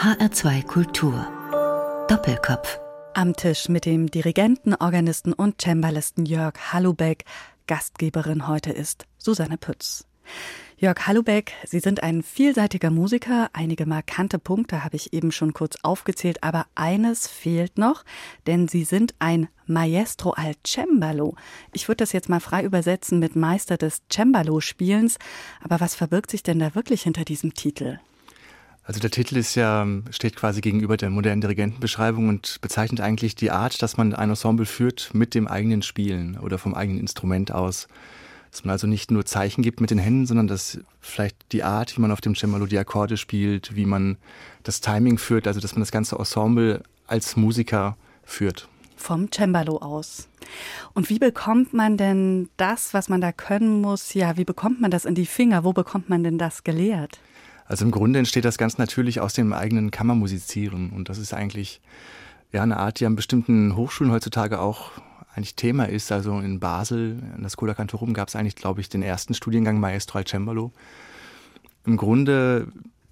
HR2 Kultur. Doppelkopf. Am Tisch mit dem Dirigenten, Organisten und Cembalisten Jörg Hallubeck. Gastgeberin heute ist Susanne Pütz. Jörg Hallubeck, Sie sind ein vielseitiger Musiker. Einige markante Punkte habe ich eben schon kurz aufgezählt, aber eines fehlt noch, denn Sie sind ein Maestro al Cembalo. Ich würde das jetzt mal frei übersetzen mit Meister des Cembalo-Spielens. Aber was verbirgt sich denn da wirklich hinter diesem Titel? Also der Titel ist ja, steht quasi gegenüber der modernen Dirigentenbeschreibung und bezeichnet eigentlich die Art, dass man ein Ensemble führt mit dem eigenen Spielen oder vom eigenen Instrument aus. Dass man also nicht nur Zeichen gibt mit den Händen, sondern dass vielleicht die Art, wie man auf dem Cembalo die Akkorde spielt, wie man das Timing führt, also dass man das ganze Ensemble als Musiker führt. Vom Cembalo aus. Und wie bekommt man denn das, was man da können muss, ja, wie bekommt man das in die Finger? Wo bekommt man denn das gelehrt? Also im Grunde entsteht das ganz natürlich aus dem eigenen Kammermusizieren. Und das ist eigentlich ja eine Art, die an bestimmten Hochschulen heutzutage auch eigentlich Thema ist. Also in Basel, in der Schola Cantorum, gab es eigentlich, glaube ich, den ersten Studiengang Maestro al Cembalo. Im Grunde,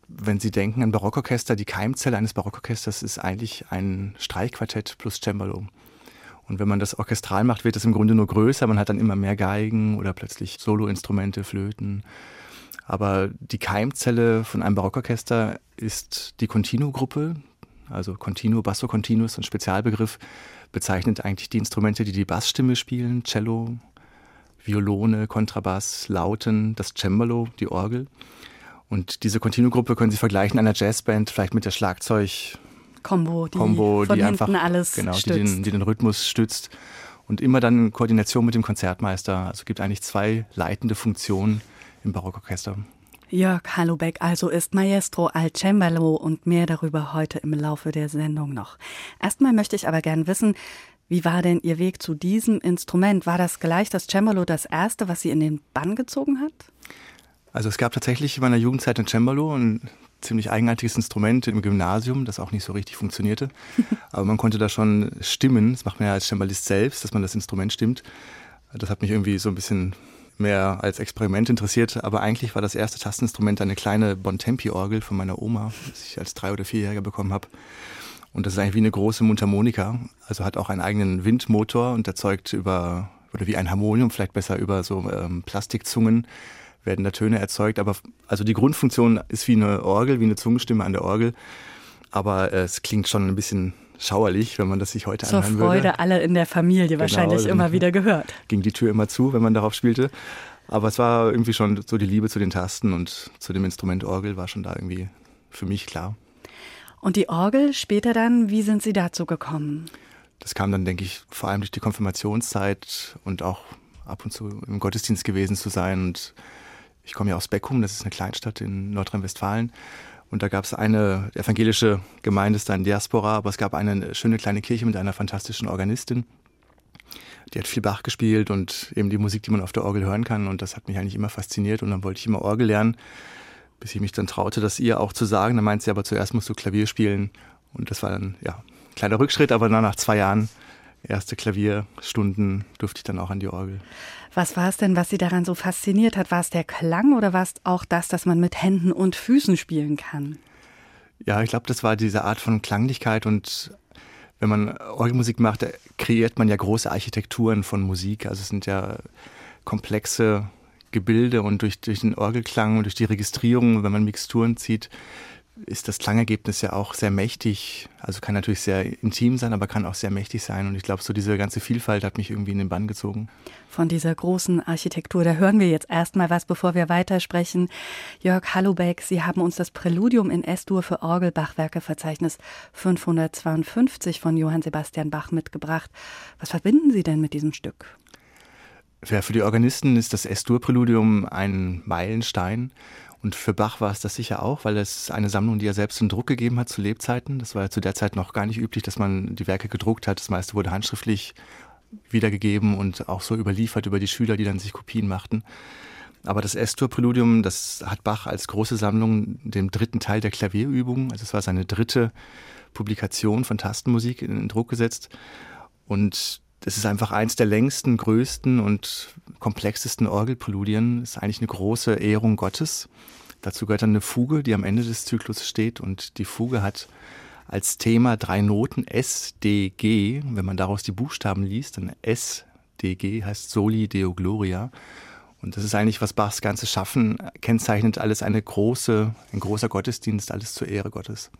wenn Sie denken an Barockorchester, die Keimzelle eines Barockorchesters ist eigentlich ein Streichquartett plus Cembalo. Und wenn man das orchestral macht, wird es im Grunde nur größer. Man hat dann immer mehr Geigen oder plötzlich Soloinstrumente, Flöten. Aber die Keimzelle von einem Barockorchester ist die Continuo-Gruppe. Also Continuo, Basso Continuo ist ein Spezialbegriff, bezeichnet eigentlich die Instrumente, die die Bassstimme spielen, Cello, Violone, Kontrabass, Lauten, das Cembalo, die Orgel. Und diese Continuo-Gruppe können Sie vergleichen einer Jazzband, vielleicht mit der Schlagzeug Combo, die, Combo, die einfach alles genau, stützt. Die, den, die den Rhythmus stützt und immer dann in Koordination mit dem Konzertmeister. Also gibt eigentlich zwei leitende Funktionen im Barockorchester. Jörg Hallubeck also ist Maestro al Cembalo und mehr darüber heute im Laufe der Sendung noch. Erstmal möchte ich aber gern wissen, wie war denn Ihr Weg zu diesem Instrument? War das gleich das Cembalo das erste, was Sie in den Bann gezogen hat? Also es gab tatsächlich in meiner Jugendzeit ein Cembalo, ein ziemlich eigenartiges Instrument im Gymnasium, das auch nicht so richtig funktionierte. Aber man konnte da schon stimmen. Das macht man ja als Cembalist selbst, dass man das Instrument stimmt. Das hat mich irgendwie so ein bisschen mehr als Experiment interessiert, aber eigentlich war das erste Tasteninstrument eine kleine Bontempi-Orgel von meiner Oma, die ich als drei- oder vierjähriger bekommen habe. Und das ist eigentlich wie eine große Mundharmonika, also hat auch einen eigenen Windmotor und erzeugt über, oder wie ein Harmonium, vielleicht besser über so ähm, Plastikzungen werden da Töne erzeugt. Aber also die Grundfunktion ist wie eine Orgel, wie eine Zungenstimme an der Orgel. Aber äh, es klingt schon ein bisschen schauerlich, wenn man das sich heute Zur anhören Freude würde. alle in der Familie Genau, wahrscheinlich dann immer wieder gehört. Ging die Tür immer zu, wenn man darauf spielte. Aber es war irgendwie schon so die Liebe zu den Tasten und zu dem Instrument Orgel war schon da irgendwie für mich klar. Und die Orgel später dann, wie sind Sie dazu gekommen? Das kam dann, denke ich, vor allem durch die Konfirmationszeit und auch ab und zu im Gottesdienst gewesen zu sein. Und ich komme ja aus Beckum, das ist eine Kleinstadt in Nordrhein-Westfalen. Und da gab es eine evangelische Gemeinde, ist da in Diaspora, aber es gab eine schöne kleine Kirche mit einer fantastischen Organistin. Die hat viel Bach gespielt und eben die Musik, die man auf der Orgel hören kann. Und das hat mich eigentlich immer fasziniert. Und dann wollte ich immer Orgel lernen, bis ich mich dann traute, das ihr auch zu sagen. Dann meint sie aber zuerst musst du Klavier spielen. Und das war dann, ja, ein kleiner Rückschritt, aber dann nach zwei Jahren erste Klavierstunden durfte ich dann auch an die Orgel. Was war es denn, was Sie daran so fasziniert hat? War es der Klang oder war es auch das, dass man mit Händen und Füßen spielen kann? Ja, ich glaube, das war diese Art von Klanglichkeit und wenn man Orgelmusik macht, kreiert man ja große Architekturen von Musik. Also es sind ja komplexe Gebilde und durch, durch den Orgelklang und durch die Registrierung, wenn man Mixturen zieht, ist das Klangergebnis ja auch sehr mächtig. Also kann natürlich sehr intim sein, aber kann auch sehr mächtig sein. Und ich glaube, so diese ganze Vielfalt hat mich irgendwie in den Bann gezogen. Von dieser großen Architektur, da hören wir jetzt erstmal was, bevor wir weitersprechen. Jörg Hallubeck, Sie haben uns das Präludium in S-Dur für Orgelbachwerke Verzeichnis 552 von Johann Sebastian Bach mitgebracht. Was verbinden Sie denn mit diesem Stück? Ja, für die Organisten ist das S-Dur-Präludium ein Meilenstein. Und für Bach war es das sicher auch, weil es eine Sammlung, die er selbst in Druck gegeben hat zu Lebzeiten. Das war ja zu der Zeit noch gar nicht üblich, dass man die Werke gedruckt hat. Das meiste wurde handschriftlich wiedergegeben und auch so überliefert über die Schüler, die dann sich Kopien machten. Aber das S-Dur-Präludium, das hat Bach als große Sammlung dem dritten Teil der Klavierübung, also es war seine dritte Publikation von Tastenmusik in, in Druck gesetzt. Und das ist einfach eins der längsten, größten und komplexesten Orgelpräludien. Es ist eigentlich eine große Ehrung Gottes. Dazu gehört dann eine Fuge, die am Ende des Zyklus steht und die Fuge hat als Thema drei Noten S, D, G. Wenn man daraus die Buchstaben liest, dann S, D, G heißt Soli Deo Gloria. Und das ist eigentlich, was Bachs ganzes Schaffen kennzeichnet, alles eine große, ein großer Gottesdienst, alles zur Ehre Gottes.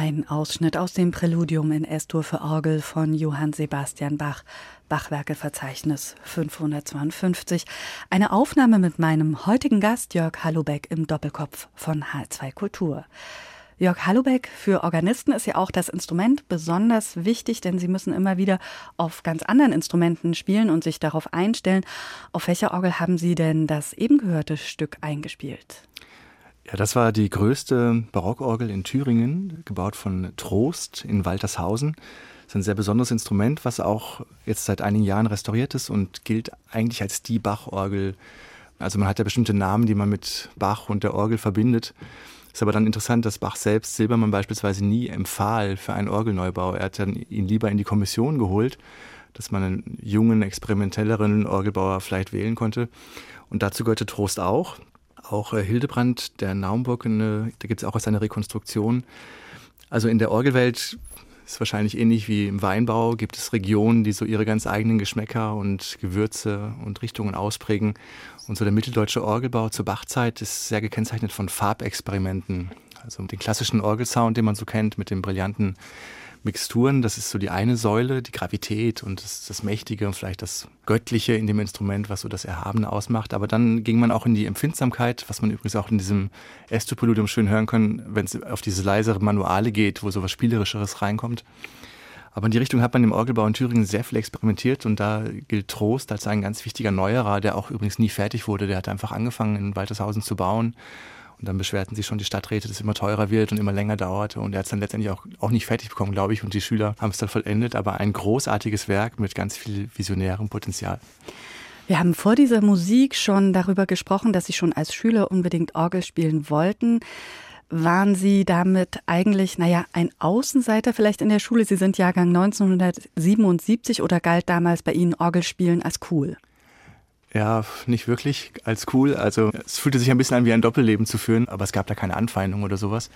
Ein Ausschnitt aus dem Präludium in S-Dur für Orgel von Johann Sebastian Bach, Bachwerkeverzeichnis 552. Eine Aufnahme mit meinem heutigen Gast Jörg Hallubeck im Doppelkopf von H2 Kultur. Jörg Hallubeck, für Organisten ist ja auch das Instrument besonders wichtig, denn sie müssen immer wieder auf ganz anderen Instrumenten spielen und sich darauf einstellen. Auf welcher Orgel haben Sie denn das eben gehörte Stück eingespielt? Ja, das war die größte Barockorgel in Thüringen, gebaut von Trost in Waltershausen. Das ist ein sehr besonderes Instrument, was auch jetzt seit einigen Jahren restauriert ist und gilt eigentlich als die Bachorgel. Also man hat ja bestimmte Namen, die man mit Bach und der Orgel verbindet. Ist aber dann interessant, dass Bach selbst Silbermann beispielsweise nie empfahl für einen Orgelneubau. Er hat dann ihn lieber in die Kommission geholt, dass man einen jungen, experimentelleren Orgelbauer vielleicht wählen konnte. Und dazu gehörte Trost auch. Auch äh, Hildebrand, der Naumburg, eine, da gibt es auch eine Rekonstruktion. Also in der Orgelwelt ist wahrscheinlich ähnlich wie im Weinbau, gibt es Regionen, die so ihre ganz eigenen Geschmäcker und Gewürze und Richtungen ausprägen. Und so der mitteldeutsche Orgelbau zur Bachzeit ist sehr gekennzeichnet von Farbexperimenten. Also den klassischen Orgelsound, den man so kennt, mit dem brillanten Mixturen, das ist so die eine Säule, die Gravität und das, das Mächtige und vielleicht das Göttliche in dem Instrument, was so das Erhabene ausmacht. Aber dann ging man auch in die Empfindsamkeit, was man übrigens auch in diesem Estopoludium schön hören kann, wenn es auf diese leisere Manuale geht, wo so was Spielerischeres reinkommt. Aber in die Richtung hat man im Orgelbau in Thüringen sehr viel experimentiert und da gilt Trost als ein ganz wichtiger Neuerer, der auch übrigens nie fertig wurde. Der hat einfach angefangen in Waltershausen zu bauen und dann beschwerten sich schon die Stadträte, dass es immer teurer wird und immer länger dauerte. Und er hat es dann letztendlich auch, auch nicht fertig bekommen, glaube ich. Und die Schüler haben es dann vollendet. Aber ein großartiges Werk mit ganz viel visionärem Potenzial. Wir haben vor dieser Musik schon darüber gesprochen, dass Sie schon als Schüler unbedingt Orgel spielen wollten. Waren Sie damit eigentlich, naja, ein Außenseiter vielleicht in der Schule? Sie sind Jahrgang 1977 oder galt damals bei Ihnen Orgelspielen als cool? Ja, nicht wirklich als cool. Also es fühlte sich ein bisschen an wie ein Doppelleben zu führen, aber es gab da keine Anfeindung oder sowas.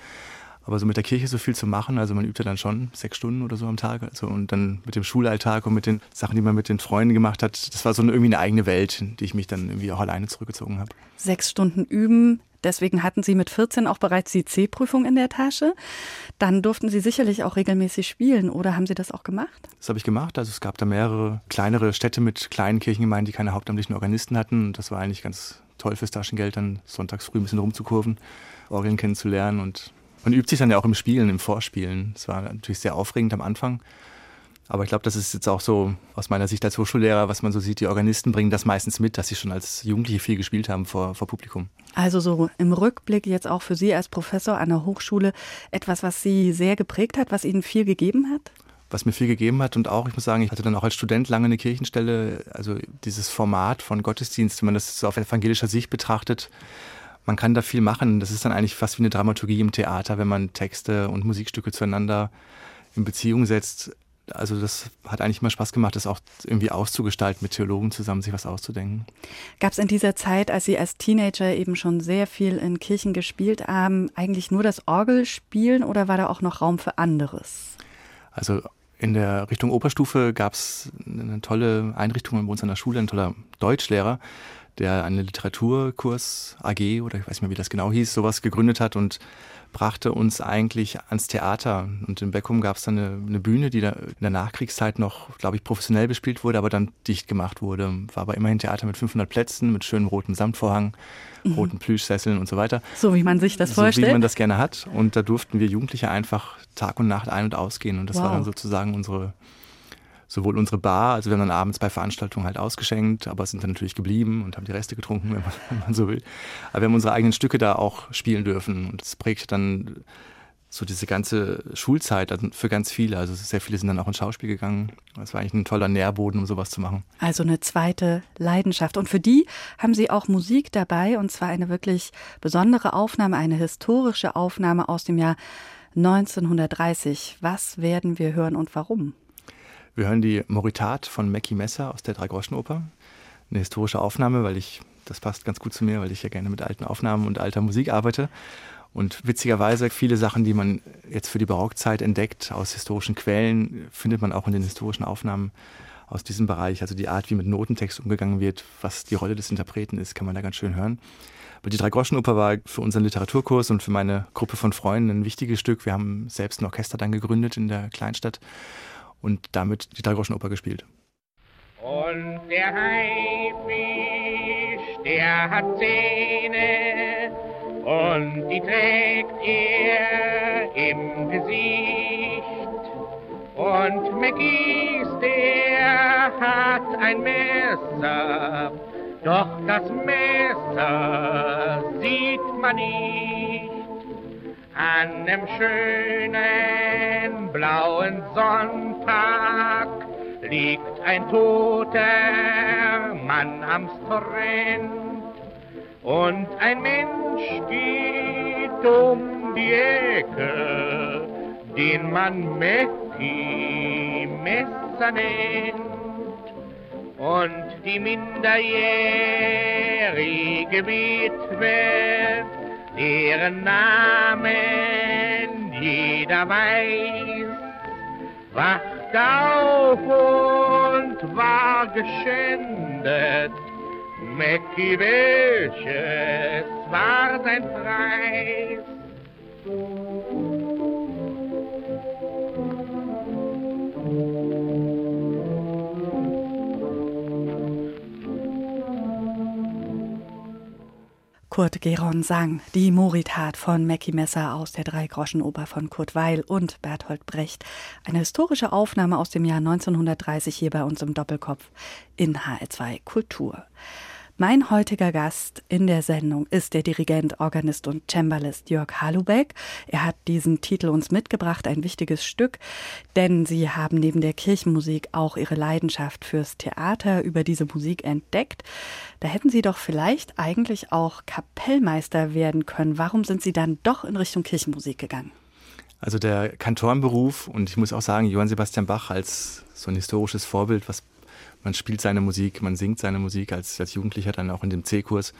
Aber so mit der Kirche so viel zu machen, also man übte dann schon sechs Stunden oder so am Tag. Also und dann mit dem Schulalltag und mit den Sachen, die man mit den Freunden gemacht hat, das war so irgendwie eine eigene Welt, in die ich mich dann irgendwie auch alleine zurückgezogen habe. Sechs Stunden üben, Deswegen hatten Sie mit 14 auch bereits die C-Prüfung in der Tasche. Dann durften Sie sicherlich auch regelmäßig spielen, oder haben Sie das auch gemacht? Das habe ich gemacht. Also es gab da mehrere kleinere Städte mit kleinen Kirchengemeinden, die keine hauptamtlichen Organisten hatten. Das war eigentlich ganz toll fürs Taschengeld, dann sonntags früh ein bisschen rumzukurven, Orgeln kennenzulernen. Und man übt sich dann ja auch im Spielen, im Vorspielen. Es war natürlich sehr aufregend am Anfang. Aber ich glaube, das ist jetzt auch so aus meiner Sicht als Hochschullehrer, was man so sieht, die Organisten bringen das meistens mit, dass sie schon als Jugendliche viel gespielt haben vor, vor Publikum. Also so im Rückblick jetzt auch für Sie als Professor an der Hochschule etwas, was Sie sehr geprägt hat, was Ihnen viel gegeben hat? was mir viel gegeben hat und auch, ich muss sagen, ich hatte dann auch als Student lange eine Kirchenstelle, also dieses Format von Gottesdienst, wenn man das so auf evangelischer Sicht betrachtet, man kann da viel machen. Das ist dann eigentlich fast wie eine Dramaturgie im Theater, wenn man Texte und Musikstücke zueinander in Beziehung setzt also das hat eigentlich immer Spaß gemacht, das auch irgendwie auszugestalten, mit Theologen zusammen sich was auszudenken. Gab es in dieser Zeit, als Sie als Teenager eben schon sehr viel in Kirchen gespielt haben, eigentlich nur das Orgelspielen oder war da auch noch Raum für anderes? Also in der Richtung Oberstufe gab es eine tolle Einrichtung bei uns an der Schule, ein toller Deutschlehrer, der eine Literaturkurs AG oder ich weiß nicht mehr, wie das genau hieß, sowas gegründet hat und brachte uns eigentlich ans Theater. Und in Beckum gab es dann eine, eine, Bühne, die da in der Nachkriegszeit noch, glaube ich, professionell bespielt wurde, aber dann dicht gemacht wurde. War aber immerhin Theater mit 500 Plätzen, mit schönem roten Samtvorhang, mhm. roten Plüschsesseln und so weiter. So wie man sich das so vorstellt. So wie man das gerne hat. Und da durften wir Jugendliche einfach Tag und Nacht ein- und ausgehen. Und das wow. war dann sozusagen unsere sowohl unsere Bar, also wir haben dann abends bei Veranstaltungen halt ausgeschenkt, aber sind dann natürlich geblieben und haben die Reste getrunken, wenn man, wenn man so will. Aber wir haben unsere eigenen Stücke da auch spielen dürfen und das prägt dann so diese ganze Schulzeit für ganz viele. Also sehr viele sind dann auch ins Schauspiel gegangen. Das war eigentlich ein toller Nährboden, um sowas zu machen. Also eine zweite Leidenschaft. Und für die haben Sie auch Musik dabei und zwar eine wirklich besondere Aufnahme, eine historische Aufnahme aus dem Jahr 1930. Was werden wir hören und warum? Wir hören die Moritat von Mackie Messer aus der Dreigroschenoper. Eine historische Aufnahme, weil ich, das passt ganz gut zu mir, weil ich ja gerne mit alten Aufnahmen und alter Musik arbeite. Und witzigerweise, viele Sachen, die man jetzt für die Barockzeit entdeckt aus historischen Quellen, findet man auch in den historischen Aufnahmen aus diesem Bereich. Also die Art, wie mit Notentext umgegangen wird, was die Rolle des Interpreten ist, kann man da ganz schön hören. Aber die Dreigroschenoper war für unseren Literaturkurs und für meine Gruppe von Freunden ein wichtiges Stück. Wir haben selbst ein Orchester dann gegründet in der Kleinstadt und damit die Dreigroschenoper gespielt. Und der Haifisch, der hat Zähne und die trägt er im Gesicht. Und Mackies, der hat ein Messer, doch das Messer sieht man nicht. An dem schönen blauen Sonntag liegt ein toter Mann am Strand und ein Mensch geht um die Ecke, den man Mäcki Messer nennt. Und die minderjährige Witwe deren Namen jeder weiß, wacht auf und war geschändet. Mackie, welches war sein Preis? Kurt Geron sang die Moritat von Mackie Messer aus der Dreigroschenoper von Kurt Weil und Berthold Brecht. Eine historische Aufnahme aus dem Jahr 1930 hier bei uns im Doppelkopf in HR2 Kultur. Mein heutiger Gast in der Sendung ist der Dirigent, Organist und Cembalist Jörg Halubeck. Er hat diesen Titel uns mitgebracht, ein wichtiges Stück, denn Sie haben neben der Kirchenmusik auch Ihre Leidenschaft fürs Theater über diese Musik entdeckt. Da hätten Sie doch vielleicht eigentlich auch Kapellmeister werden können. Warum sind Sie dann doch in Richtung Kirchenmusik gegangen? Also der Kantorenberuf und ich muss auch sagen, Johann Sebastian Bach als so ein historisches Vorbild, was man spielt seine Musik, man singt seine Musik als, als Jugendlicher dann auch in dem C-Kurs.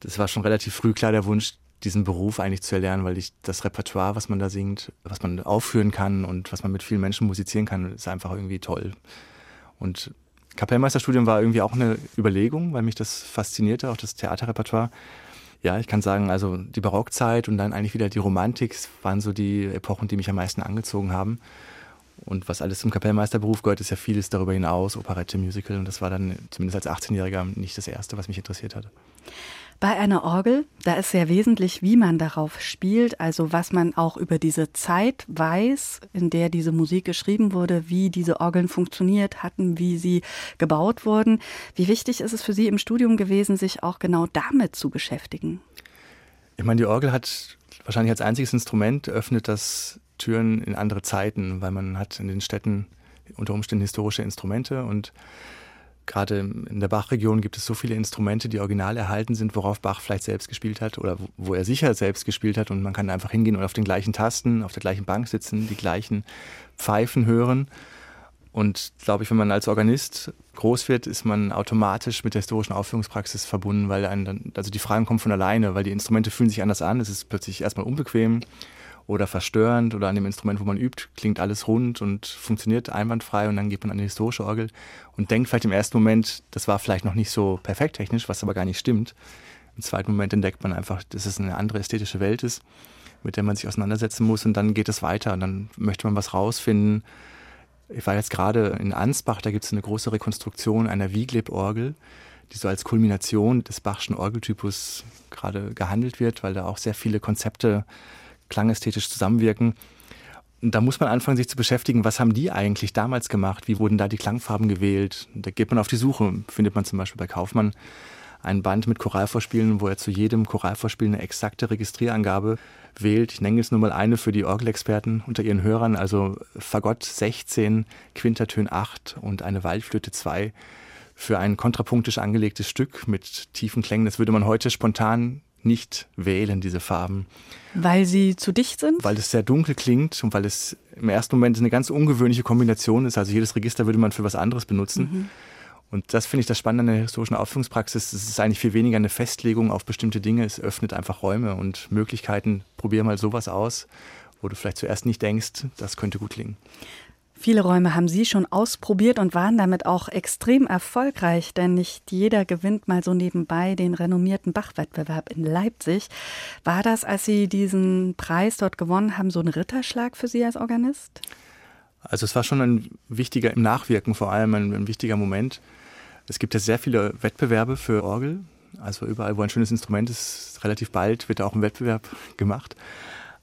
Das war schon relativ früh klar der Wunsch, diesen Beruf eigentlich zu erlernen, weil ich das Repertoire, was man da singt, was man aufführen kann und was man mit vielen Menschen musizieren kann, ist einfach irgendwie toll. Und Kapellmeisterstudium war irgendwie auch eine Überlegung, weil mich das faszinierte, auch das Theaterrepertoire. Ja, ich kann sagen, also die Barockzeit und dann eigentlich wieder die Romantik waren so die Epochen, die mich am meisten angezogen haben. Und was alles zum Kapellmeisterberuf gehört, ist ja vieles darüber hinaus, Operette, Musical. Und das war dann zumindest als 18-Jähriger nicht das Erste, was mich interessiert hat. Bei einer Orgel, da ist sehr wesentlich, wie man darauf spielt, also was man auch über diese Zeit weiß, in der diese Musik geschrieben wurde, wie diese Orgeln funktioniert hatten, wie sie gebaut wurden. Wie wichtig ist es für Sie im Studium gewesen, sich auch genau damit zu beschäftigen? Ich meine, die Orgel hat wahrscheinlich als einziges Instrument öffnet das Türen in andere Zeiten, weil man hat in den Städten unter Umständen historische Instrumente und gerade in der Bach-Region gibt es so viele Instrumente, die original erhalten sind, worauf Bach vielleicht selbst gespielt hat oder wo er sicher selbst gespielt hat und man kann einfach hingehen und auf den gleichen Tasten, auf der gleichen Bank sitzen, die gleichen Pfeifen hören. Und glaube ich, wenn man als Organist groß wird, ist man automatisch mit der historischen Aufführungspraxis verbunden, weil dann, also die Fragen kommen von alleine, weil die Instrumente fühlen sich anders an, es ist plötzlich erstmal unbequem oder verstörend oder an dem Instrument, wo man übt, klingt alles rund und funktioniert einwandfrei und dann geht man an die historische Orgel und denkt vielleicht im ersten Moment, das war vielleicht noch nicht so perfekt technisch, was aber gar nicht stimmt. Im zweiten Moment entdeckt man einfach, dass es eine andere ästhetische Welt ist, mit der man sich auseinandersetzen muss und dann geht es weiter und dann möchte man was rausfinden. Ich war jetzt gerade in Ansbach, da gibt es eine große Rekonstruktion einer Wiegleb-Orgel, die so als Kulmination des Bachschen Orgeltypus gerade gehandelt wird, weil da auch sehr viele Konzepte klangästhetisch zusammenwirken. Und da muss man anfangen, sich zu beschäftigen, was haben die eigentlich damals gemacht? Wie wurden da die Klangfarben gewählt? Da geht man auf die Suche, findet man zum Beispiel bei Kaufmann ein Band mit Choralvorspielen, wo er zu jedem Choralvorspiel eine exakte Registrierangabe wählt. Ich nenne jetzt nur mal eine für die Orgelexperten unter ihren Hörern, also Fagott 16, Quintertön 8 und eine Waldflöte 2 für ein kontrapunktisch angelegtes Stück mit tiefen Klängen. Das würde man heute spontan nicht wählen, diese Farben. Weil sie zu dicht sind? Weil es sehr dunkel klingt und weil es im ersten Moment eine ganz ungewöhnliche Kombination ist. Also jedes Register würde man für was anderes benutzen. Mhm. Und das finde ich das Spannende an der historischen Aufführungspraxis. Es ist eigentlich viel weniger eine Festlegung auf bestimmte Dinge. Es öffnet einfach Räume und Möglichkeiten. Probier mal sowas aus, wo du vielleicht zuerst nicht denkst, das könnte gut klingen. Viele Räume haben Sie schon ausprobiert und waren damit auch extrem erfolgreich, denn nicht jeder gewinnt mal so nebenbei den renommierten Bach-Wettbewerb in Leipzig. War das, als Sie diesen Preis dort gewonnen haben, so ein Ritterschlag für Sie als Organist? Also es war schon ein wichtiger, im Nachwirken vor allem ein, ein wichtiger Moment. Es gibt ja sehr viele Wettbewerbe für Orgel. Also überall, wo ein schönes Instrument ist, relativ bald wird da auch ein Wettbewerb gemacht.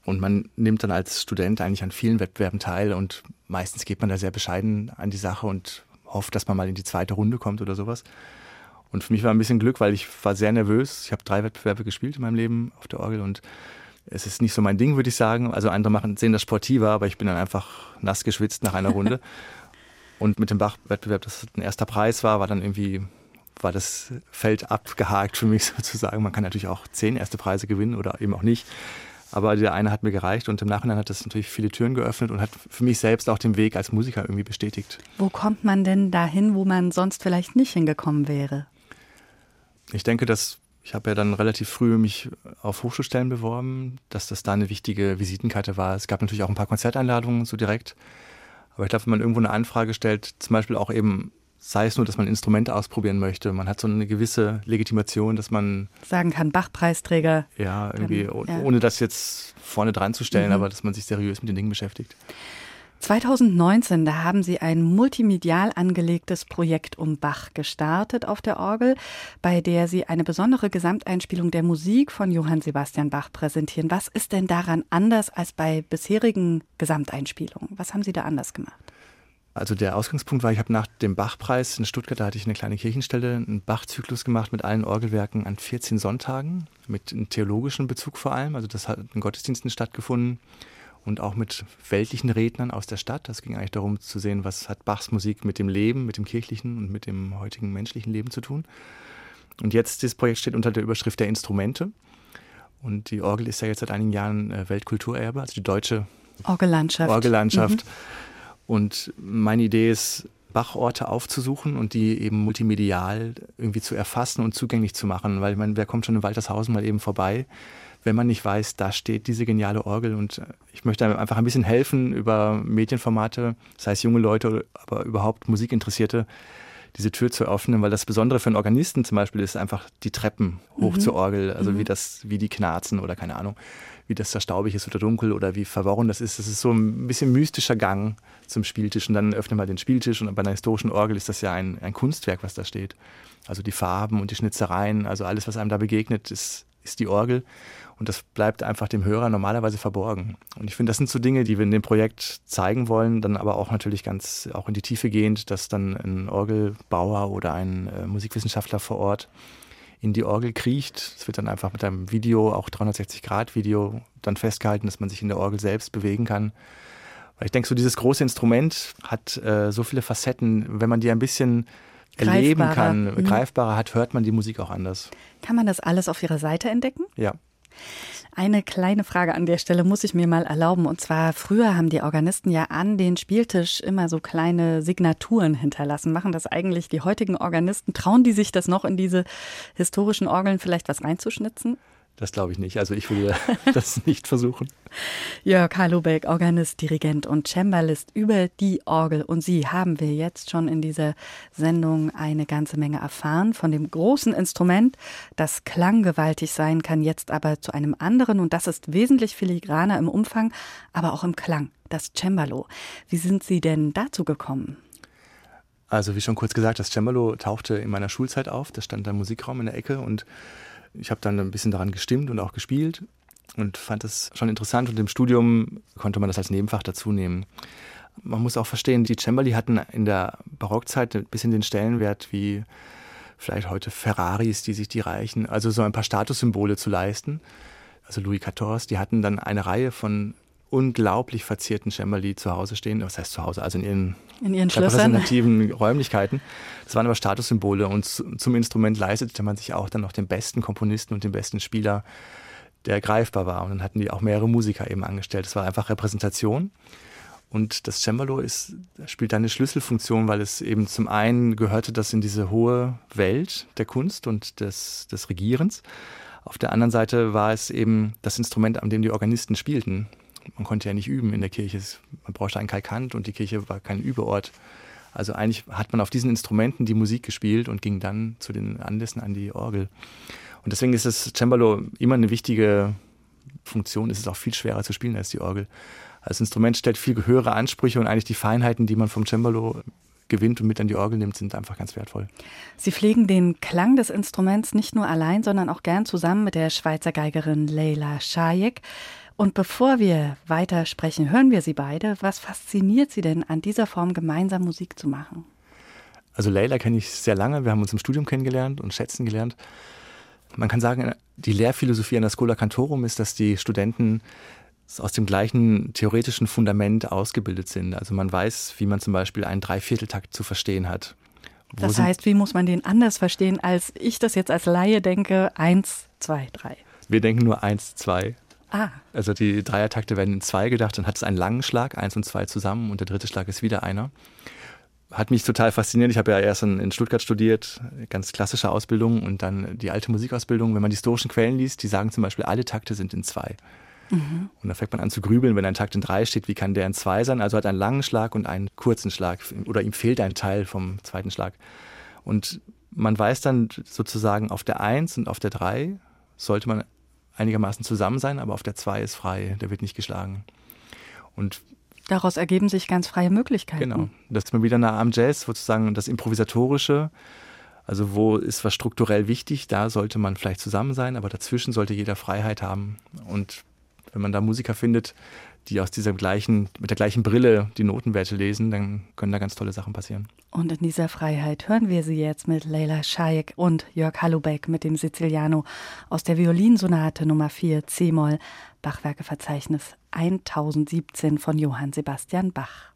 Und man nimmt dann als Student eigentlich an vielen Wettbewerben teil und meistens geht man da sehr bescheiden an die Sache und hofft, dass man mal in die zweite Runde kommt oder sowas. Und für mich war ein bisschen Glück, weil ich war sehr nervös. Ich habe drei Wettbewerbe gespielt in meinem Leben auf der Orgel und es ist nicht so mein Ding, würde ich sagen. Also andere machen, sehen das sportiver, aber ich bin dann einfach nass geschwitzt nach einer Runde. und mit dem Bach-Wettbewerb, das ein erster Preis war, war dann irgendwie war das Feld abgehakt für mich sozusagen. Man kann natürlich auch zehn erste Preise gewinnen oder eben auch nicht. Aber der eine hat mir gereicht und im Nachhinein hat das natürlich viele Türen geöffnet und hat für mich selbst auch den Weg als Musiker irgendwie bestätigt. Wo kommt man denn dahin, wo man sonst vielleicht nicht hingekommen wäre? Ich denke, dass ich habe ja dann relativ früh mich auf Hochschulstellen beworben, dass das da eine wichtige Visitenkarte war. Es gab natürlich auch ein paar Konzerteinladungen so direkt. Aber ich glaube, wenn man irgendwo eine Anfrage stellt, zum Beispiel auch eben sei es nur, dass man Instrumente ausprobieren möchte. Man hat so eine gewisse Legitimation, dass man sagen kann, Bachpreisträger. Ja, irgendwie, kann, ja. ohne das jetzt vorne dran zu stellen, mhm. aber dass man sich seriös mit den Dingen beschäftigt. 2019, da haben Sie ein multimedial angelegtes Projekt um Bach gestartet auf der Orgel, bei der Sie eine besondere Gesamteinspielung der Musik von Johann Sebastian Bach präsentieren. Was ist denn daran anders als bei bisherigen Gesamteinspielungen? Was haben Sie da anders gemacht? Also der Ausgangspunkt war, ich habe nach dem Bachpreis in Stuttgart, da hatte ich eine kleine Kirchenstelle, einen Bachzyklus gemacht mit allen Orgelwerken an 14 Sonntagen, mit einem theologischen Bezug vor allem. Also das hat in Gottesdiensten stattgefunden und auch mit weltlichen Rednern aus der Stadt. Das ging eigentlich darum zu sehen, was hat Bachs Musik mit dem Leben, mit dem kirchlichen und mit dem heutigen menschlichen Leben zu tun. Und jetzt, das Projekt steht unter der Überschrift der Instrumente. Und die Orgel ist ja jetzt seit einigen Jahren äh, Weltkulturerbe, also die deutsche Orgellandschaft. Orgellandschaft. Mhm. Und meine Idee ist, Bachorte aufzusuchen und die eben multimedial irgendwie zu erfassen und zugänglich zu machen. Weil man, wer kommt schon in Waltershausen mal eben vorbei, wenn man nicht weiß, da steht diese geniale Orgel. Und äh, ich möchte einfach ein bisschen helfen über Medienformate, sei es junge Leute, aber überhaupt Musikinteressierte, diese Tür zu öffnen, weil das Besondere für einen Organisten zum Beispiel ist einfach die Treppen hoch mhm. zur Orgel, also mhm. wie das, wie die knarzen oder keine Ahnung wie das da staubig ist oder dunkel oder wie verworren das ist. Das ist so ein bisschen mystischer Gang zum Spieltisch. Und dann öffnen wir den Spieltisch und bei einer historischen Orgel ist das ja ein, ein Kunstwerk, was da steht. Also die Farben und die Schnitzereien, also alles, was einem da begegnet, ist, ist die Orgel. Und das bleibt einfach dem Hörer normalerweise verborgen. Und ich finde, das sind so Dinge, die wir in dem Projekt zeigen wollen, dann aber auch natürlich ganz auch in die Tiefe gehend, dass dann ein Orgelbauer oder ein äh, Musikwissenschaftler vor Ort in die Orgel kriecht. Es wird dann einfach mit einem Video, auch 360-Grad-Video, dann festgehalten, dass man sich in der Orgel selbst bewegen kann. Weil ich denke, so dieses große Instrument hat äh, so viele Facetten, wenn man die ein bisschen erleben kann, mhm. greifbarer hat, hört man die Musik auch anders. Kann man das alles auf Ihrer Seite entdecken? Ja. Eine kleine Frage an der Stelle muss ich mir mal erlauben. Und zwar, früher haben die Organisten ja an den Spieltisch immer so kleine Signaturen hinterlassen. Machen das eigentlich die heutigen Organisten? Trauen die sich das noch in diese historischen Orgeln vielleicht was reinzuschnitzen? Das glaube ich nicht. Also ich würde das nicht versuchen. Jörg Halubeck, Organist, Dirigent und Cembalist über die Orgel. Und Sie haben wir jetzt schon in dieser Sendung eine ganze Menge erfahren von dem großen Instrument, das klanggewaltig sein kann, jetzt aber zu einem anderen. Und das ist wesentlich filigraner im Umfang, aber auch im Klang, das Cembalo. Wie sind Sie denn dazu gekommen? Also wie schon kurz gesagt, das Cembalo tauchte in meiner Schulzeit auf. Das stand da im Musikraum in der Ecke und ich habe dann ein bisschen daran gestimmt und auch gespielt und fand das schon interessant. Und im Studium konnte man das als Nebenfach dazu nehmen. Man muss auch verstehen, die Cembali hatten in der Barockzeit ein bisschen den Stellenwert wie vielleicht heute Ferraris, die sich die reichen, also so ein paar Statussymbole zu leisten. Also Louis XIV, die hatten dann eine Reihe von unglaublich verzierten Cembali zu Hause stehen. Was heißt zu Hause? Also in ihren, in ihren repräsentativen Räumlichkeiten. Das waren aber Statussymbole und zum Instrument leistete man sich auch dann noch den besten Komponisten und den besten Spieler, der greifbar war. Und dann hatten die auch mehrere Musiker eben angestellt. Das war einfach Repräsentation. Und das Cembalo ist, spielt eine Schlüsselfunktion, weil es eben zum einen gehörte das in diese hohe Welt der Kunst und des, des Regierens. Auf der anderen Seite war es eben das Instrument, an dem die Organisten spielten man konnte ja nicht üben in der Kirche. Man brauchte einen Kalkant und die Kirche war kein Übeort. Also eigentlich hat man auf diesen Instrumenten die Musik gespielt und ging dann zu den Anlässen an die Orgel. Und deswegen ist das Cembalo immer eine wichtige Funktion. Es ist auch viel schwerer zu spielen als die Orgel. Als Instrument stellt viel höhere Ansprüche und eigentlich die Feinheiten, die man vom Cembalo gewinnt und mit an die Orgel nimmt, sind einfach ganz wertvoll. Sie pflegen den Klang des Instruments nicht nur allein, sondern auch gern zusammen mit der Schweizer Geigerin Leila Schajek. Und bevor wir weiter sprechen, hören wir Sie beide. Was fasziniert Sie denn an dieser Form, gemeinsam Musik zu machen? Also Leila kenne ich sehr lange. Wir haben uns im Studium kennengelernt und schätzen gelernt. Man kann sagen, die Lehrphilosophie an der Schola Cantorum ist, dass die Studenten aus dem gleichen theoretischen Fundament ausgebildet sind. Also man weiß, wie man zum Beispiel einen Dreivierteltakt zu verstehen hat. Wo das heißt, wie muss man den anders verstehen, als ich das jetzt als Laie denke? Eins, zwei, drei. Wir denken nur eins, zwei. Ah. Also die Dreiertakte werden in zwei gedacht, dann hat es einen langen Schlag, eins und zwei zusammen und der dritte Schlag ist wieder einer. Hat mich total fasziniert. Ich habe ja erst in, Stuttgart studiert, ganz klassische Ausbildung und dann die alte Musikausbildung. Wenn man die historischen Quellen liest, die sagen zum Beispiel, alle Takte sind in zwei. Mhm. Und da fängt man an zu grübeln, wenn ein Takt in drei steht, wie kann der in zwei sein? Also hat einen langen Schlag und einen kurzen Schlag oder ihm fehlt ein Teil vom zweiten Schlag. Und man weiß dann sozusagen auf der Eins und auf der drei sollte man einigermaßen zusammen sein, aber auf der 2 ist frei, der wird nicht geschlagen. Und Daraus ergeben sich ganz freie Möglichkeiten. Genau. Das ist mal wieder nah am Jazz, sozusagen das Improvisatorische. Also wo ist was strukturell wichtig, da sollte man vielleicht zusammen sein, aber dazwischen sollte jeder Freiheit haben. Und wenn man da Musiker findet, die aus dieser gleichen, mit der gleichen Brille die Notenwerte lesen, dann können da ganz tolle Sachen passieren. Und in dieser Freiheit hören wir sie jetzt mit Leila Schayek und Jörg Hallubeck mit dem Siziliano aus der Violinsonate Nummer 4 C-Moll, Bachwerkeverzeichnis 1017 von Johann Sebastian Bach.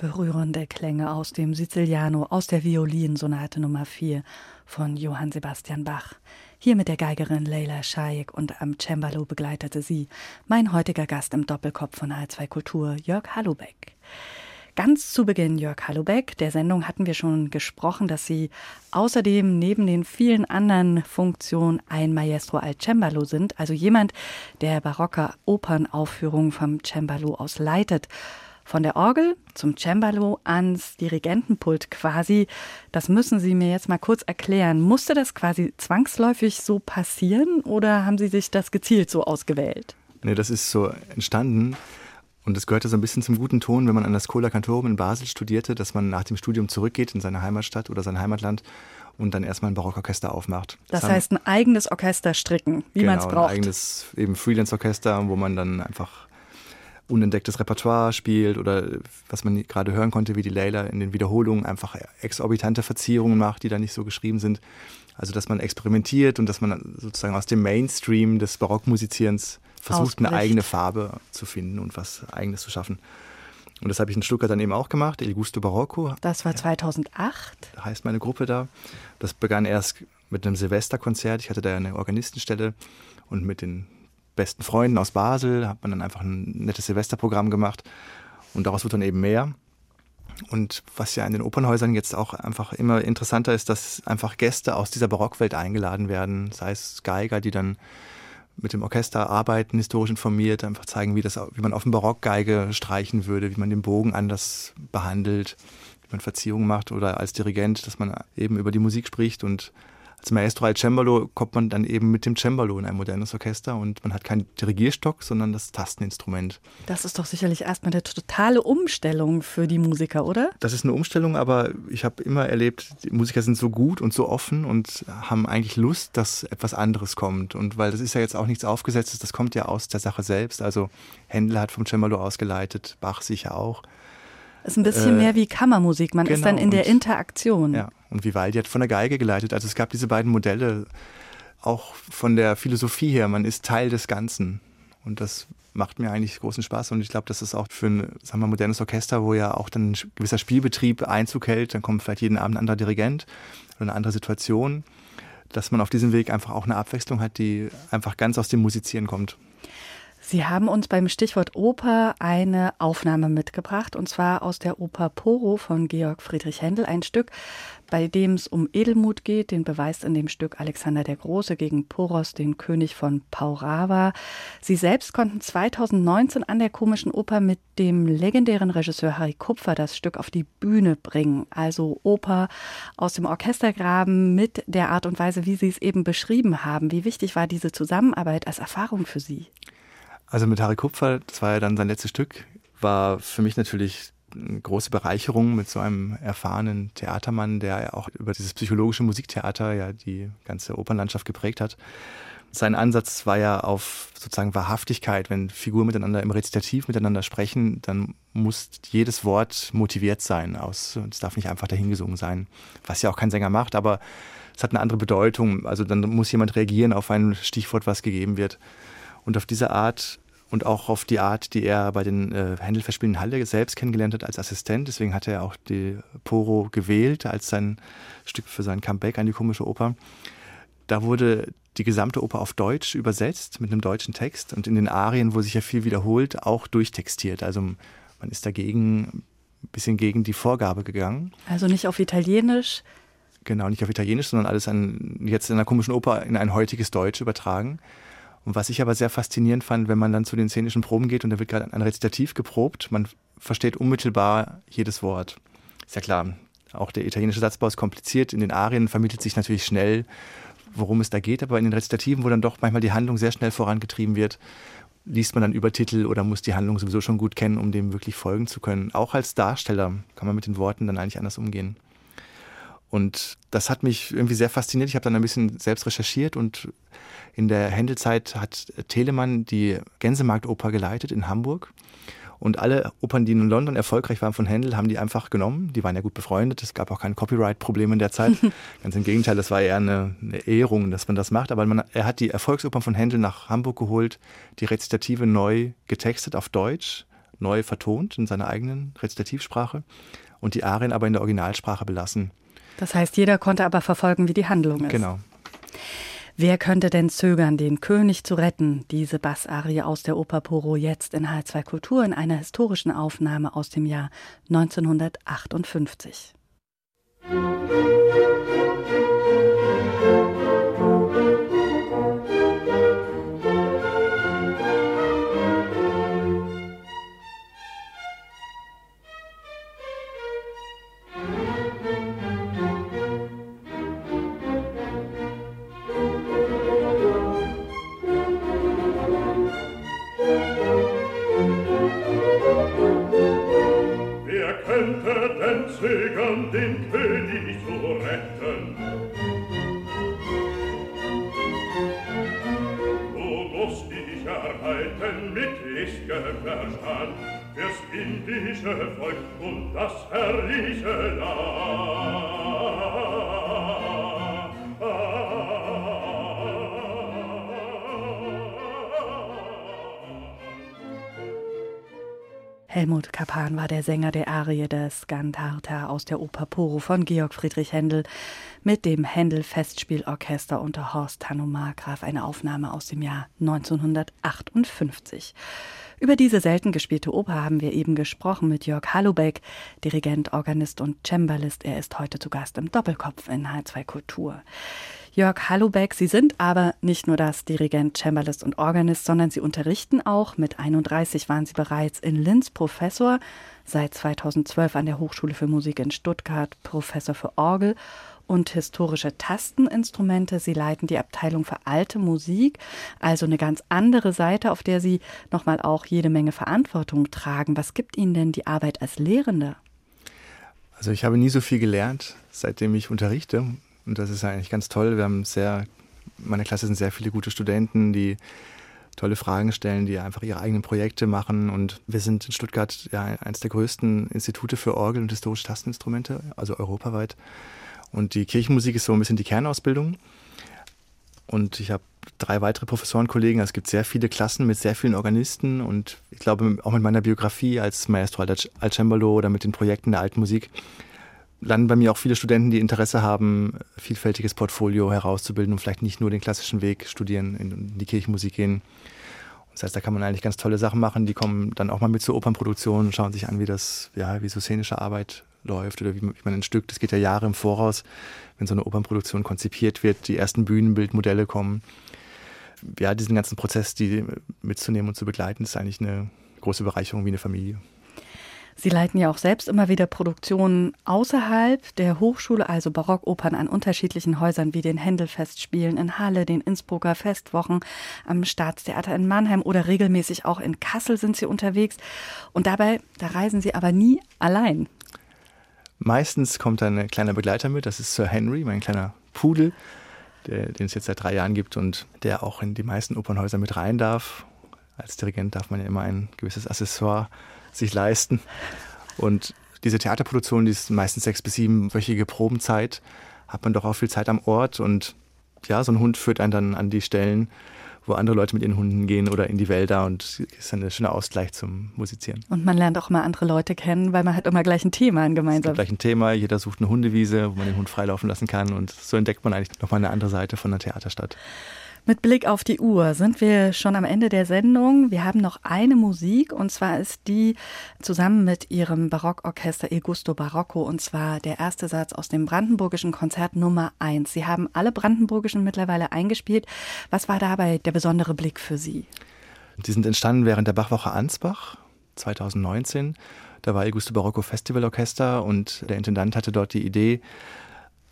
Berührende Klänge aus dem Siziliano, aus der Violinsonate Nummer 4 von Johann Sebastian Bach. Hier mit der Geigerin Leila Schayek und am Cembalo begleitete sie mein heutiger Gast im Doppelkopf von H2 Kultur, Jörg Hallubeck. Ganz zu Beginn Jörg Hallubeck der Sendung hatten wir schon gesprochen, dass Sie außerdem neben den vielen anderen Funktionen ein Maestro al Cembalo sind, also jemand, der barocke Opernaufführungen vom Cembalo aus leitet. Von der Orgel zum Cembalo ans Dirigentenpult quasi. Das müssen Sie mir jetzt mal kurz erklären. Musste das quasi zwangsläufig so passieren oder haben Sie sich das gezielt so ausgewählt? Nee, das ist so entstanden. Und es gehörte so ein bisschen zum guten Ton, wenn man an der Schola Cantorum in Basel studierte, dass man nach dem Studium zurückgeht in seine Heimatstadt oder sein Heimatland und dann erstmal ein Barockorchester aufmacht. Das, das heißt, ein eigenes Orchester stricken, wie genau, man es braucht. Ein eigenes eben Freelance-Orchester, wo man dann einfach unentdecktes Repertoire spielt oder was man gerade hören konnte, wie die Leila in den Wiederholungen einfach exorbitante Verzierungen macht, die da nicht so geschrieben sind. Also dass man experimentiert und dass man sozusagen aus dem Mainstream des Barockmusizierens versucht, Ausbricht. eine eigene Farbe zu finden und was Eigenes zu schaffen. Und das habe ich in Stuttgart dann eben auch gemacht, El Gusto Barocco. Das war 2008. Heißt meine Gruppe da. Das begann erst mit einem Silvesterkonzert. Ich hatte da eine Organistenstelle und mit den besten Freunden aus Basel hat man dann einfach ein nettes Silvesterprogramm gemacht und daraus wird dann eben mehr. Und was ja in den Opernhäusern jetzt auch einfach immer interessanter ist, dass einfach Gäste aus dieser Barockwelt eingeladen werden, sei es Geiger, die dann mit dem Orchester arbeiten, historisch informiert, einfach zeigen, wie, das, wie man auf dem Barockgeige streichen würde, wie man den Bogen anders behandelt, wie man Verzierungen macht oder als Dirigent, dass man eben über die Musik spricht und als Maestro al Cembalo kommt man dann eben mit dem Cembalo in ein modernes Orchester und man hat keinen Dirigierstock, sondern das Tasteninstrument. Das ist doch sicherlich erstmal eine totale Umstellung für die Musiker, oder? Das ist eine Umstellung, aber ich habe immer erlebt, die Musiker sind so gut und so offen und haben eigentlich Lust, dass etwas anderes kommt. Und weil das ist ja jetzt auch nichts Aufgesetztes, das kommt ja aus der Sache selbst. Also Händel hat vom Cembalo ausgeleitet, Bach sicher auch. Ist ein bisschen äh, mehr wie Kammermusik. Man genau, ist dann genau, in der Interaktion. Ja, und Vivaldi hat von der Geige geleitet. Also es gab diese beiden Modelle, auch von der Philosophie her. Man ist Teil des Ganzen. Und das macht mir eigentlich großen Spaß. Und ich glaube, das ist auch für ein sagen wir, modernes Orchester, wo ja auch dann ein gewisser Spielbetrieb Einzug hält. Dann kommt vielleicht jeden Abend ein anderer Dirigent oder eine andere Situation. Dass man auf diesem Weg einfach auch eine Abwechslung hat, die einfach ganz aus dem Musizieren kommt. Sie haben uns beim Stichwort Oper eine Aufnahme mitgebracht, und zwar aus der Oper Poro von Georg Friedrich Händel, ein Stück, bei dem es um Edelmut geht, den beweist in dem Stück Alexander der Große gegen Poros, den König von Paurava. Sie selbst konnten 2019 an der Komischen Oper mit dem legendären Regisseur Harry Kupfer das Stück auf die Bühne bringen. Also Oper aus dem Orchestergraben mit der Art und Weise, wie Sie es eben beschrieben haben. Wie wichtig war diese Zusammenarbeit als Erfahrung für Sie? Also mit Harry Kupfer, das war ja dann sein letztes Stück, war für mich natürlich eine große Bereicherung mit so einem erfahrenen Theatermann, der ja auch über dieses psychologische Musiktheater ja die ganze Opernlandschaft geprägt hat. Sein Ansatz war ja auf sozusagen Wahrhaftigkeit. Wenn Figuren miteinander im Rezitativ miteinander sprechen, dann muss jedes Wort motiviert sein. Es darf nicht einfach dahingesungen sein, was ja auch kein Sänger macht, aber es hat eine andere Bedeutung. Also dann muss jemand reagieren auf ein Stichwort, was gegeben wird. Und auf diese Art und auch auf die Art, die er bei den äh, Händelverspielen in Halle selbst kennengelernt hat als Assistent. Deswegen hat er auch die Poro gewählt als sein Stück für sein Comeback an die komische Oper. Da wurde die gesamte Oper auf Deutsch übersetzt mit einem deutschen Text und in den Arien, wo sich ja viel wiederholt, auch durchtextiert. Also man ist dagegen ein bisschen gegen die Vorgabe gegangen. Also nicht auf Italienisch. Genau, nicht auf Italienisch, sondern alles an, jetzt in der komischen Oper in ein heutiges Deutsch übertragen. Und was ich aber sehr faszinierend fand, wenn man dann zu den szenischen Proben geht und da wird gerade ein Rezitativ geprobt, man versteht unmittelbar jedes Wort. Ist ja klar, auch der italienische Satzbau ist kompliziert. In den Arien vermittelt sich natürlich schnell, worum es da geht, aber in den Rezitativen, wo dann doch manchmal die Handlung sehr schnell vorangetrieben wird, liest man dann Übertitel oder muss die Handlung sowieso schon gut kennen, um dem wirklich folgen zu können. Auch als Darsteller kann man mit den Worten dann eigentlich anders umgehen. Und das hat mich irgendwie sehr fasziniert. Ich habe dann ein bisschen selbst recherchiert und in der Händelzeit hat Telemann die Gänsemarktoper geleitet in Hamburg. Und alle Opern, die in London erfolgreich waren von Händel, haben die einfach genommen. Die waren ja gut befreundet. Es gab auch kein Copyright-Problem in der Zeit. Ganz im Gegenteil, das war eher eine, eine Ehrung, dass man das macht. Aber man, er hat die Erfolgsopern von Händel nach Hamburg geholt, die Rezitative neu getextet auf Deutsch, neu vertont in seiner eigenen Rezitativsprache und die Arien aber in der Originalsprache belassen. Das heißt, jeder konnte aber verfolgen, wie die Handlung ist. Genau. Wer könnte denn zögern, den König zu retten? Diese Bassarie aus der Oper Poro jetzt in H2 Kultur in einer historischen Aufnahme aus dem Jahr 1958. Musik den König zu retten. Wo musst dich erhalten mit Lichtger Verstand, fürs indische Volk und das herrliche Land. Helmut Kapan war der Sänger der Arie des Gandharta aus der Oper Poro von Georg Friedrich Händel mit dem Händel Festspielorchester unter Horst Hanno Markgraf, eine Aufnahme aus dem Jahr 1958. Über diese selten gespielte Oper haben wir eben gesprochen mit Jörg Hallubeck, Dirigent, Organist und Cembalist. Er ist heute zu Gast im Doppelkopf in H2 Kultur. Jörg Hallubeck, Sie sind aber nicht nur das Dirigent, Cembalist und Organist, sondern Sie unterrichten auch. Mit 31 waren Sie bereits in Linz Professor, seit 2012 an der Hochschule für Musik in Stuttgart Professor für Orgel und historische Tasteninstrumente. Sie leiten die Abteilung für alte Musik, also eine ganz andere Seite, auf der Sie nochmal auch jede Menge Verantwortung tragen. Was gibt Ihnen denn die Arbeit als Lehrender? Also ich habe nie so viel gelernt, seitdem ich unterrichte. Und das ist eigentlich ganz toll. Wir haben sehr, meine Klasse sind sehr viele gute Studenten, die tolle Fragen stellen, die einfach ihre eigenen Projekte machen. Und wir sind in Stuttgart ja eines der größten Institute für Orgel und historische Tasteninstrumente, also europaweit. Und die Kirchenmusik ist so ein bisschen die Kernausbildung. Und ich habe drei weitere Professorenkollegen. Es gibt sehr viele Klassen mit sehr vielen Organisten. Und ich glaube, auch mit meiner Biografie als Maestro al Cembalo oder mit den Projekten der alten Musik landen bei mir auch viele Studenten, die Interesse haben, vielfältiges Portfolio herauszubilden und vielleicht nicht nur den klassischen Weg studieren, in die Kirchenmusik gehen. Das heißt, da kann man eigentlich ganz tolle Sachen machen. Die kommen dann auch mal mit zur Opernproduktion und schauen sich an, wie das, ja, wie so szenische Arbeit läuft oder wie man ein Stück, das geht ja Jahre im Voraus, wenn so eine Opernproduktion konzipiert wird, die ersten Bühnenbildmodelle kommen. Ja, diesen ganzen Prozess, die mitzunehmen und zu begleiten, ist eigentlich eine große Bereicherung wie eine Familie. Sie leiten ja auch selbst immer wieder Produktionen außerhalb der Hochschule, also Barockopern an unterschiedlichen Häusern wie den Händelfestspielen in Halle, den Innsbrucker Festwochen, am Staatstheater in Mannheim oder regelmäßig auch in Kassel sind Sie unterwegs. Und dabei, da reisen Sie aber nie allein. Meistens kommt ein kleiner Begleiter mit, das ist Sir Henry, mein kleiner Pudel, der, den es jetzt seit drei Jahren gibt und der auch in die meisten Opernhäuser mit rein darf. Als Dirigent darf man ja immer ein gewisses Accessoire sich leisten. Und diese Theaterproduktion, die ist meistens sechs bis siebenwöchige Probenzeit, hat man doch auch viel Zeit am Ort und ja, so ein Hund führt einen dann an die Stellen, wo andere Leute mit ihren Hunden gehen oder in die Wälder und ist dann ein schöner Ausgleich zum Musizieren. Und man lernt auch mal andere Leute kennen, weil man hat immer gleich ein Thema ein gemeinsames. Gleich ein Thema, jeder sucht eine Hundewiese, wo man den Hund freilaufen lassen kann und so entdeckt man eigentlich nochmal eine andere Seite von der Theaterstadt. Mit Blick auf die Uhr sind wir schon am Ende der Sendung. Wir haben noch eine Musik und zwar ist die zusammen mit ihrem Barockorchester Il Gusto Barocco und zwar der erste Satz aus dem Brandenburgischen Konzert Nummer 1. Sie haben alle Brandenburgischen mittlerweile eingespielt. Was war dabei der besondere Blick für Sie? Die sind entstanden während der Bachwoche Ansbach 2019. Da war Il Gusto Barocco Festivalorchester und der Intendant hatte dort die Idee,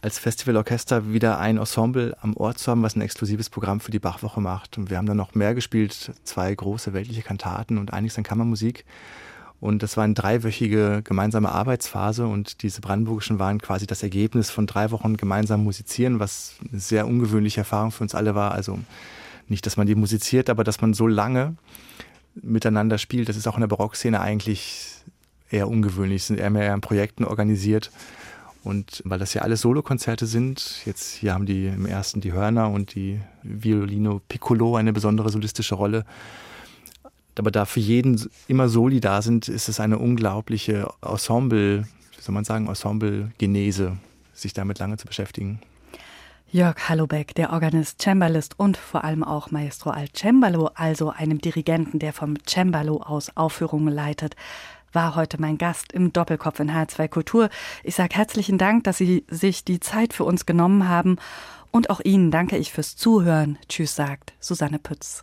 als Festivalorchester wieder ein Ensemble am Ort zu haben, was ein exklusives Programm für die Bachwoche macht. Und wir haben dann noch mehr gespielt, zwei große weltliche Kantaten und einiges an Kammermusik. Und das war eine dreiwöchige gemeinsame Arbeitsphase und diese Brandenburgischen waren quasi das Ergebnis von drei Wochen gemeinsam musizieren, was eine sehr ungewöhnliche Erfahrung für uns alle war. Also nicht, dass man die musiziert, aber dass man so lange miteinander spielt, das ist auch in der Barockszene eigentlich eher ungewöhnlich. Sind eher mehr in Projekten organisiert. Und weil das ja alles Solokonzerte sind, jetzt hier haben die im ersten die Hörner und die Violino Piccolo eine besondere solistische Rolle. Aber da für jeden immer Soli da sind, ist es eine unglaubliche Ensemble, wie soll man sagen, Ensemble-Genese, sich damit lange zu beschäftigen. Jörg Hallobeck, der Organist, Cembalist und vor allem auch Maestro al Cembalo, also einem Dirigenten, der vom Cembalo aus Aufführungen leitet, war heute mein Gast im Doppelkopf in H2 Kultur. Ich sage herzlichen Dank, dass Sie sich die Zeit für uns genommen haben. Und auch Ihnen danke ich fürs Zuhören. Tschüss, sagt Susanne Pütz.